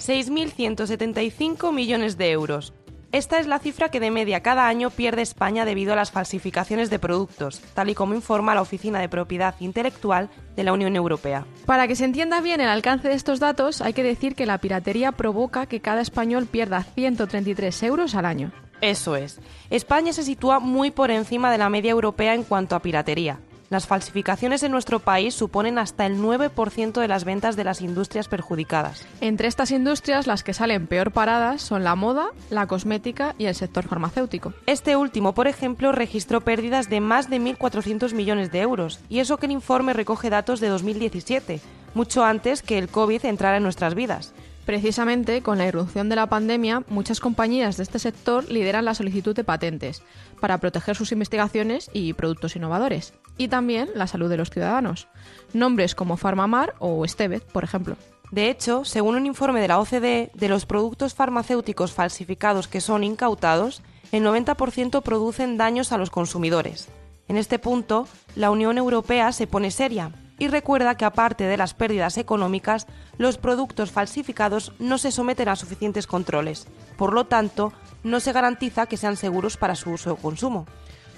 6.175 millones de euros. Esta es la cifra que de media cada año pierde España debido a las falsificaciones de productos, tal y como informa la Oficina de Propiedad Intelectual de la Unión Europea. Para que se entienda bien el alcance de estos datos, hay que decir que la piratería provoca que cada español pierda 133 euros al año. Eso es. España se sitúa muy por encima de la media europea en cuanto a piratería. Las falsificaciones en nuestro país suponen hasta el 9% de las ventas de las industrias perjudicadas. Entre estas industrias, las que salen peor paradas son la moda, la cosmética y el sector farmacéutico. Este último, por ejemplo, registró pérdidas de más de 1.400 millones de euros, y eso que el informe recoge datos de 2017, mucho antes que el COVID entrara en nuestras vidas. Precisamente, con la irrupción de la pandemia, muchas compañías de este sector lideran la solicitud de patentes para proteger sus investigaciones y productos innovadores, y también la salud de los ciudadanos. Nombres como Farmamar o Estevez, por ejemplo. De hecho, según un informe de la OCDE, de los productos farmacéuticos falsificados que son incautados, el 90% producen daños a los consumidores. En este punto, la Unión Europea se pone seria y recuerda que aparte de las pérdidas económicas, los productos falsificados no se someten a suficientes controles. Por lo tanto, no se garantiza que sean seguros para su uso o consumo.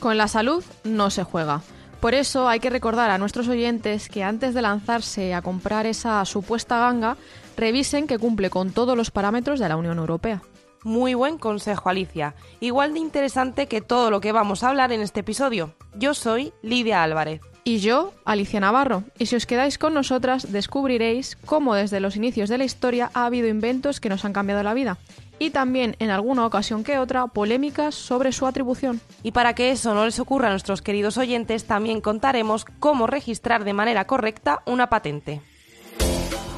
Con la salud no se juega. Por eso hay que recordar a nuestros oyentes que antes de lanzarse a comprar esa supuesta ganga, revisen que cumple con todos los parámetros de la Unión Europea. Muy buen consejo, Alicia. Igual de interesante que todo lo que vamos a hablar en este episodio. Yo soy Lidia Álvarez. Y yo, Alicia Navarro. Y si os quedáis con nosotras, descubriréis cómo desde los inicios de la historia ha habido inventos que nos han cambiado la vida. Y también, en alguna ocasión que otra, polémicas sobre su atribución. Y para que eso no les ocurra a nuestros queridos oyentes, también contaremos cómo registrar de manera correcta una patente.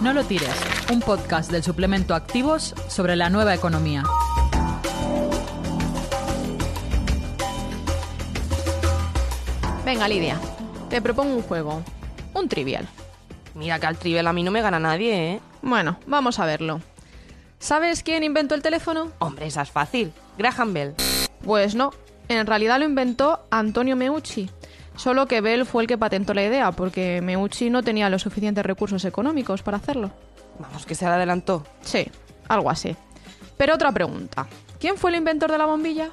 No lo tires, un podcast del suplemento Activos sobre la nueva economía. Venga, Lidia, te propongo un juego. Un trivial. Mira que al trivial a mí no me gana nadie, ¿eh? Bueno, vamos a verlo. ¿Sabes quién inventó el teléfono? Hombre, esa es fácil. Graham Bell. Pues no. En realidad lo inventó Antonio Meucci. Solo que Bell fue el que patentó la idea, porque Meucci no tenía los suficientes recursos económicos para hacerlo. Vamos, que se le adelantó. Sí, algo así. Pero otra pregunta. ¿Quién fue el inventor de la bombilla?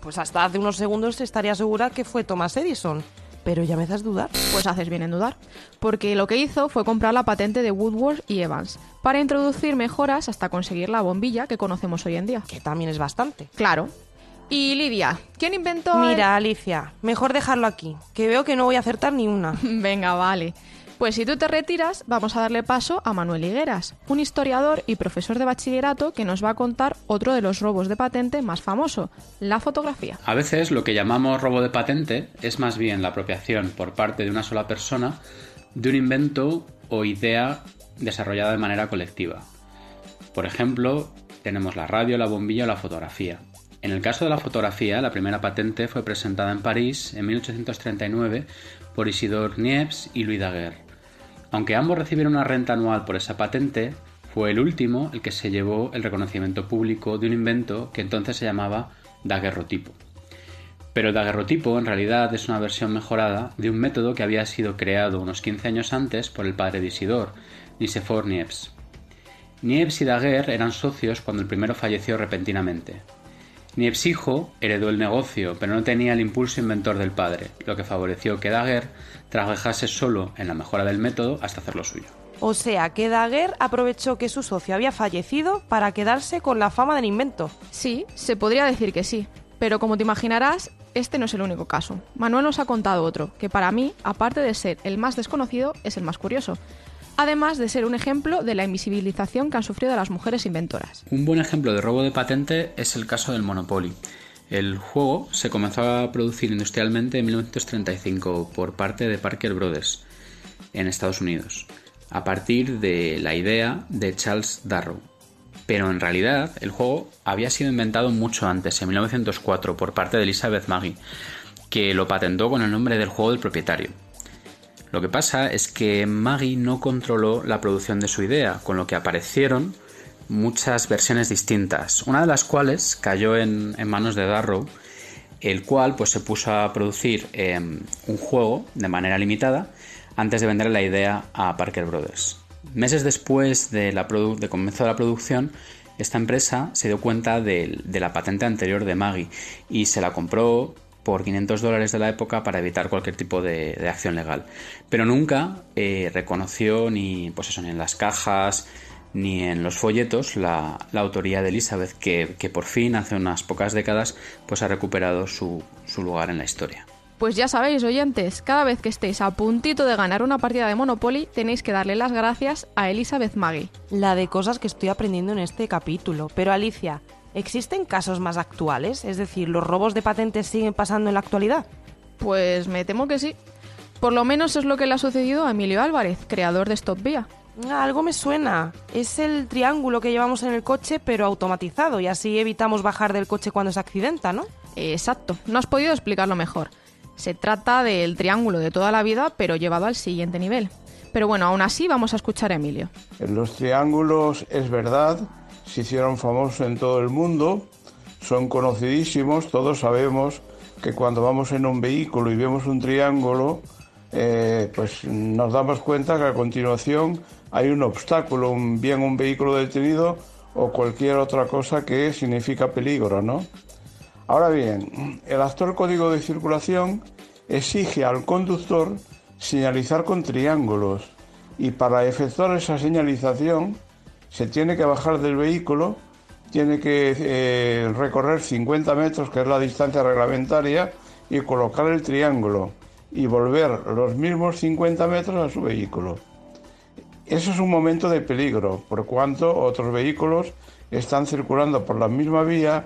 Pues hasta hace unos segundos estaría segura que fue Thomas Edison pero ya me haces dudar. Pues haces bien en dudar, porque lo que hizo fue comprar la patente de Woodward y Evans para introducir mejoras hasta conseguir la bombilla que conocemos hoy en día. Que también es bastante. Claro. Y Lidia, ¿quién inventó? Mira, Alicia, mejor dejarlo aquí, que veo que no voy a acertar ni una. Venga, vale. Pues si tú te retiras, vamos a darle paso a Manuel Higueras, un historiador y profesor de bachillerato que nos va a contar otro de los robos de patente más famoso, la fotografía. A veces lo que llamamos robo de patente es más bien la apropiación por parte de una sola persona de un invento o idea desarrollada de manera colectiva. Por ejemplo, tenemos la radio, la bombilla o la fotografía. En el caso de la fotografía, la primera patente fue presentada en París en 1839 por Isidore Niepce y Louis Daguerre. Aunque ambos recibieron una renta anual por esa patente, fue el último el que se llevó el reconocimiento público de un invento que entonces se llamaba daguerrotipo. Pero el daguerrotipo en realidad es una versión mejorada de un método que había sido creado unos 15 años antes por el padre de Isidore, Nicephore Niepce. Niepce y Daguerre eran socios cuando el primero falleció repentinamente. Niepce hijo heredó el negocio, pero no tenía el impulso inventor del padre, lo que favoreció que Daguerre trabajase solo en la mejora del método hasta hacerlo suyo. O sea, que Daguerre aprovechó que su socio había fallecido para quedarse con la fama del invento. Sí, se podría decir que sí. Pero como te imaginarás, este no es el único caso. Manuel nos ha contado otro, que para mí, aparte de ser el más desconocido, es el más curioso. Además de ser un ejemplo de la invisibilización que han sufrido las mujeres inventoras. Un buen ejemplo de robo de patente es el caso del Monopoly. El juego se comenzó a producir industrialmente en 1935 por parte de Parker Brothers en Estados Unidos, a partir de la idea de Charles Darrow. Pero en realidad el juego había sido inventado mucho antes, en 1904, por parte de Elizabeth Maggie, que lo patentó con el nombre del juego del propietario. Lo que pasa es que Maggie no controló la producción de su idea, con lo que aparecieron muchas versiones distintas, una de las cuales cayó en, manos de Darrow, el cual pues se puso a producir em, un juego de manera limitada antes de vender la idea a Parker Brothers. Meses después de, la de comienzo de la producción, esta empresa se dio cuenta de, la patente anterior de Maggie y se la compró por 500 dólares de la época para evitar cualquier tipo de, acción legal. Pero nunca eh, reconoció ni, pues eso, ni en las cajas ni en los folletos la, autoría de Elizabeth, que, por fin hace unas pocas décadas pues ha recuperado su lugar en la historia. Pues ya sabéis, oyentes, cada vez que estéis a puntito de ganar una partida de Monopoly, tenéis que darle las gracias a Elizabeth Maggie. La de cosas que estoy aprendiendo en este capítulo. Pero Alicia, ¿existen casos más actuales? Es decir, ¿los robos de patentes siguen pasando en la actualidad? Pues me temo que sí. Por lo menos es lo que le ha sucedido a Emilio Álvarez, creador de Stop Vía. Ah, algo me suena. Es el triángulo que llevamos en el coche, pero automatizado, y así evitamos bajar del coche cuando se accidenta, ¿no? Exacto. No has podido explicarlo mejor. Se trata del triángulo de toda la vida, pero llevado al siguiente nivel. Pero bueno, aún así vamos a escuchar a Emilio. Los triángulos, es verdad, se hicieron famosos en todo el mundo, son conocidísimos, todos sabemos que cuando vamos en un vehículo y vemos un triángulo, eh, pues nos damos cuenta que a continuación hay un obstáculo, un, bien un vehículo detenido o cualquier otra cosa que significa peligro, ¿no? Ahora bien, el actual código de circulación exige al conductor señalizar con triángulos y para efectuar esa señalización se tiene que bajar del vehículo, tiene que eh, recorrer 50 metros, que es la distancia reglamentaria, y colocar el triángulo y volver los mismos 50 metros a su vehículo. Eso es un momento de peligro, por cuanto otros vehículos están circulando por la misma vía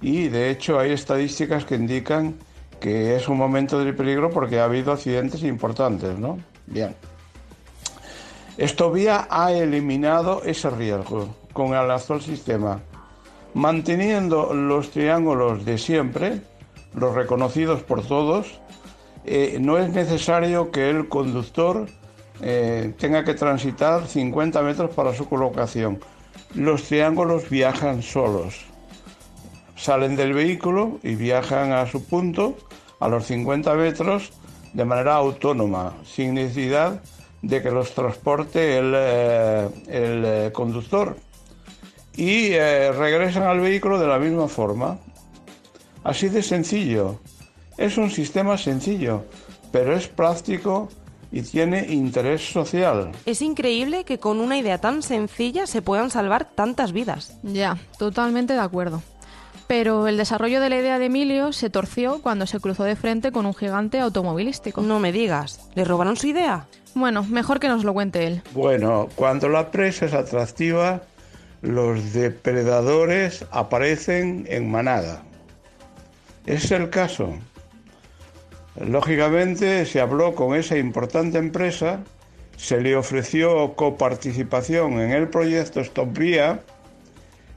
y de hecho hay estadísticas que indican que es un momento de peligro porque ha habido accidentes importantes, ¿no? Bien. Estovía ha eliminado ese riesgo con el actual sistema, manteniendo los triángulos de siempre, los reconocidos por todos. Eh, no es necesario que el conductor eh, tenga que transitar 50 metros para su colocación. Los triángulos viajan solos salen del vehículo y viajan a su punto a los 50 metros de manera autónoma, sin necesidad de que los transporte el, eh, eh, conductor. Y eh, regresan al vehículo de la misma forma. Así de sencillo. Es un sistema sencillo, pero es práctico y tiene interés social. Es increíble que con una idea tan sencilla se puedan salvar tantas vidas. Ya, totalmente de acuerdo. Pero el desarrollo de la idea de Emilio se torció cuando se cruzó de frente con un gigante automovilístico. No me digas, ¿le robaron su idea? Bueno, mejor que nos lo cuente él. Bueno, cuando la presa es atractiva, los depredadores aparecen en manada. es el caso. Lógicamente se habló con esa importante empresa, se le ofreció coparticipación en el proyecto Stop Vía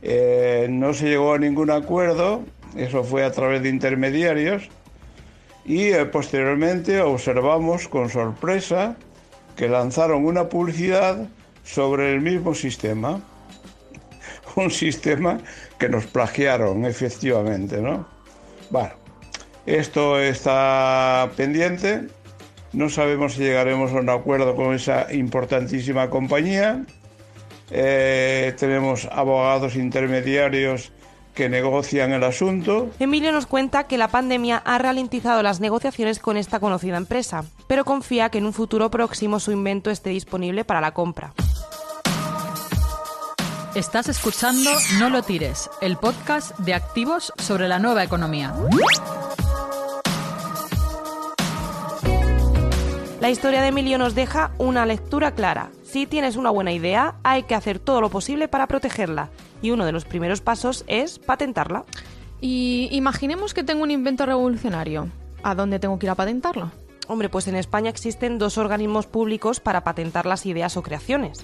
eh, no se llegó a ningún acuerdo, eso fue a través de intermediarios, y eh, posteriormente observamos con sorpresa que lanzaron una publicidad sobre el mismo sistema. Un sistema que nos plagiaron, efectivamente, ¿no? Bueno, esto está pendiente. No sabemos si llegaremos a un acuerdo con esa importantísima compañía. Eh, tenemos abogados intermediarios que negocian el asunto. Emilio nos cuenta que la pandemia ha ralentizado las negociaciones con esta conocida empresa, pero confía que en un futuro próximo su invento esté disponible para la compra. Estás escuchando No lo tires, el podcast de activos sobre la nueva economía. La historia de Emilio nos deja una lectura clara. Si tienes una buena idea, hay que hacer todo lo posible para protegerla. Y uno de los primeros pasos es patentarla. Y imaginemos que tengo un invento revolucionario. ¿A dónde tengo que ir a patentarlo? Hombre, pues en España existen dos organismos públicos para patentar las ideas o creaciones.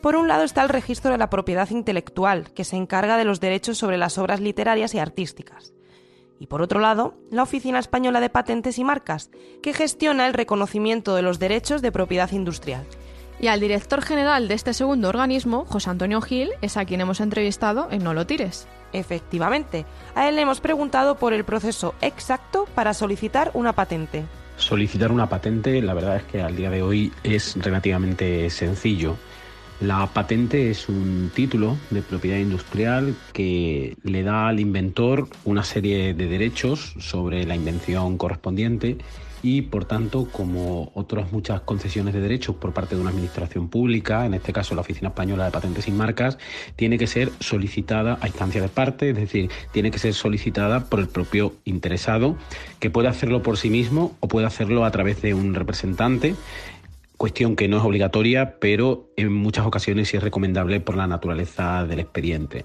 Por un lado está el Registro de la Propiedad Intelectual, que se encarga de los derechos sobre las obras literarias y artísticas y por otro lado, la Oficina Española de Patentes y Marcas, que gestiona el reconocimiento de los derechos de propiedad industrial. Y al director general de este segundo organismo, José Antonio Gil, es a quien hemos entrevistado en No lo tires. Efectivamente, a él le hemos preguntado por el proceso exacto para solicitar una patente. Solicitar una patente, la verdad es que al día de hoy es relativamente sencillo. La patente es un título de propiedad industrial que le da al inventor una serie de derechos sobre la invención correspondiente y, por tanto, como otras muchas concesiones de derechos por parte de una administración pública, en este caso la Oficina Española de Patentes y Marcas, tiene que ser solicitada a instancia de parte, es decir, tiene que ser solicitada por el propio interesado, que puede hacerlo por sí mismo o puede hacerlo a través de un representante cuestión que no es obligatoria, pero en muchas ocasiones sí es recomendable por la naturaleza del expediente.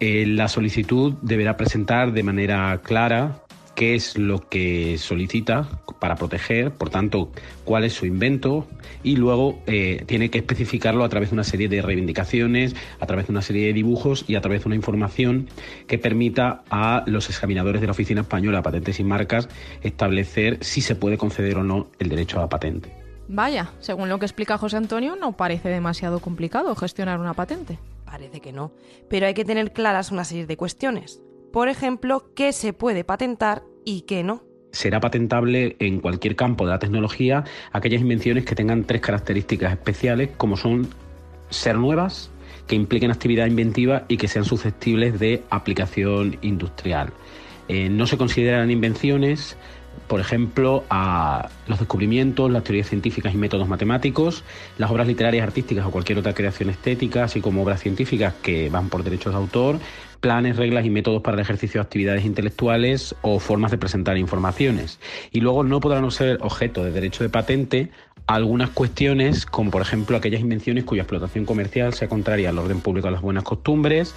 Eh, la solicitud deberá presentar de manera clara qué es lo que solicita para proteger, por tanto, cuál es su invento y luego eh, tiene que especificarlo a través de una serie de reivindicaciones, a través de una serie de dibujos y a través de una información que permita a los examinadores de la Oficina Española de Patentes y Marcas establecer si se puede conceder o no el derecho a la patente. Vaya, según lo que explica José Antonio, no parece demasiado complicado gestionar una patente. Parece que no, pero hay que tener claras una serie de cuestiones. Por ejemplo, qué se puede patentar y qué no. Será patentable en cualquier campo de la tecnología aquellas invenciones que tengan tres características especiales, como son ser nuevas, que impliquen actividad inventiva y que sean susceptibles de aplicación industrial. Eh, no se consideran invenciones, por ejemplo, a los descubrimientos, las teorías científicas y métodos matemáticos, las obras literarias, artísticas o cualquier otra creación estética, así como obras científicas que van por derechos de autor, planes, reglas y métodos para el ejercicio de actividades intelectuales o formas de presentar informaciones. Y luego no podrán ser objeto de derecho de patente algunas cuestiones, como por ejemplo aquellas invenciones cuya explotación comercial sea contraria al orden público a las buenas costumbres.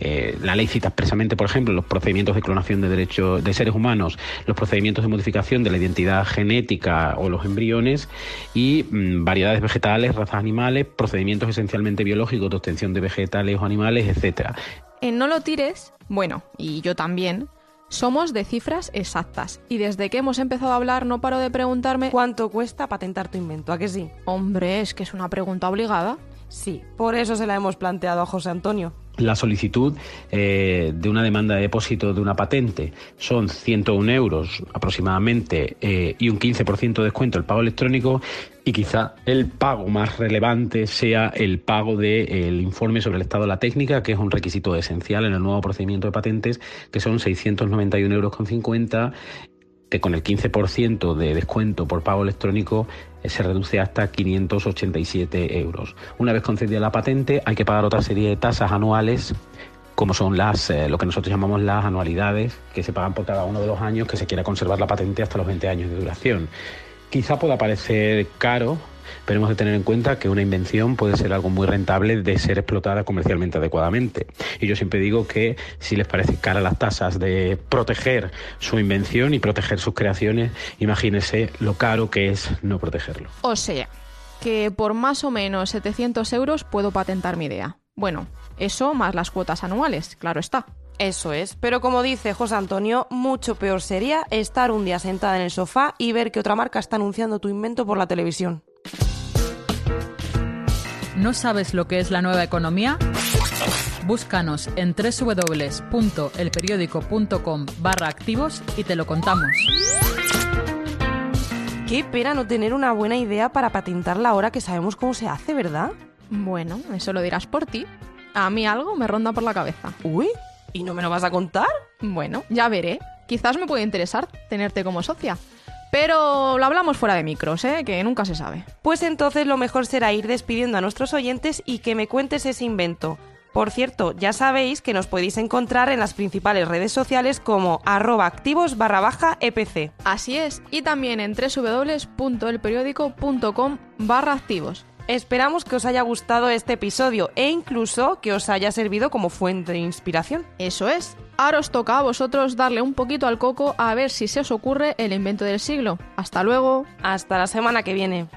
Eh, la ley cita expresamente, por ejemplo, los procedimientos de clonación de derechos de seres humanos, los procedimientos de modificación de la identidad genética o los embriones y mm, variedades vegetales, razas animales, procedimientos esencialmente biológicos de obtención de vegetales o animales, etcétera. En No lo tires, bueno, y yo también, somos de cifras exactas. Y desde que hemos empezado a hablar no paro de preguntarme... ¿Cuánto cuesta patentar tu invento? ¿A que sí? Hombre, es que es una pregunta obligada. Sí, por eso se la hemos planteado a José Antonio. La solicitud eh, de una demanda de depósito de una patente son 101 euros aproximadamente eh, y un 15% de descuento el pago electrónico y quizá el pago más relevante sea el pago del informe sobre el estado de la técnica, que es un requisito esencial en el nuevo procedimiento de patentes, que son 691,50 euros que con el 15% de descuento por pago electrónico eh, se reduce hasta 587 euros. Una vez concedida la patente, hay que pagar otra serie de tasas anuales como son las eh, lo que nosotros llamamos las anualidades que se pagan por cada uno de los años que se quiera conservar la patente hasta los 20 años de duración. Quizá pueda parecer caro pero hemos de tener en cuenta que una invención puede ser algo muy rentable de ser explotada comercialmente adecuadamente. Y yo siempre digo que si les parece cara las tasas de proteger su invención y proteger sus creaciones, imagínense lo caro que es no protegerlo. O sea, que por más o menos 700 euros puedo patentar mi idea. Bueno, eso más las cuotas anuales, claro está. Eso es, pero como dice José Antonio, mucho peor sería estar un día sentada en el sofá y ver que otra marca está anunciando tu invento por la televisión. ¿No sabes lo que es la nueva economía? Búscanos en www.elperiódico.com barra activos y te lo contamos. Qué pena no tener una buena idea para patentarla ahora que sabemos cómo se hace, ¿verdad? Bueno, eso lo dirás por ti. A mí algo me ronda por la cabeza. Uy, ¿y no me lo vas a contar? Bueno, ya veré. Quizás me puede interesar tenerte como socia. Pero lo hablamos fuera de micros, ¿eh? que nunca se sabe. Pues entonces lo mejor será ir despidiendo a nuestros oyentes y que me cuentes ese invento. Por cierto, ya sabéis que nos podéis encontrar en las principales redes sociales como arroba activos barra baja EPC. Así es, y también en www.elperiódico.com barra activos. Esperamos que os haya gustado este episodio e incluso que os haya servido como fuente de inspiración. Eso es. Ahora os toca a vosotros darle un poquito al coco a ver si se os ocurre el invento del siglo. Hasta luego. Hasta la semana que viene.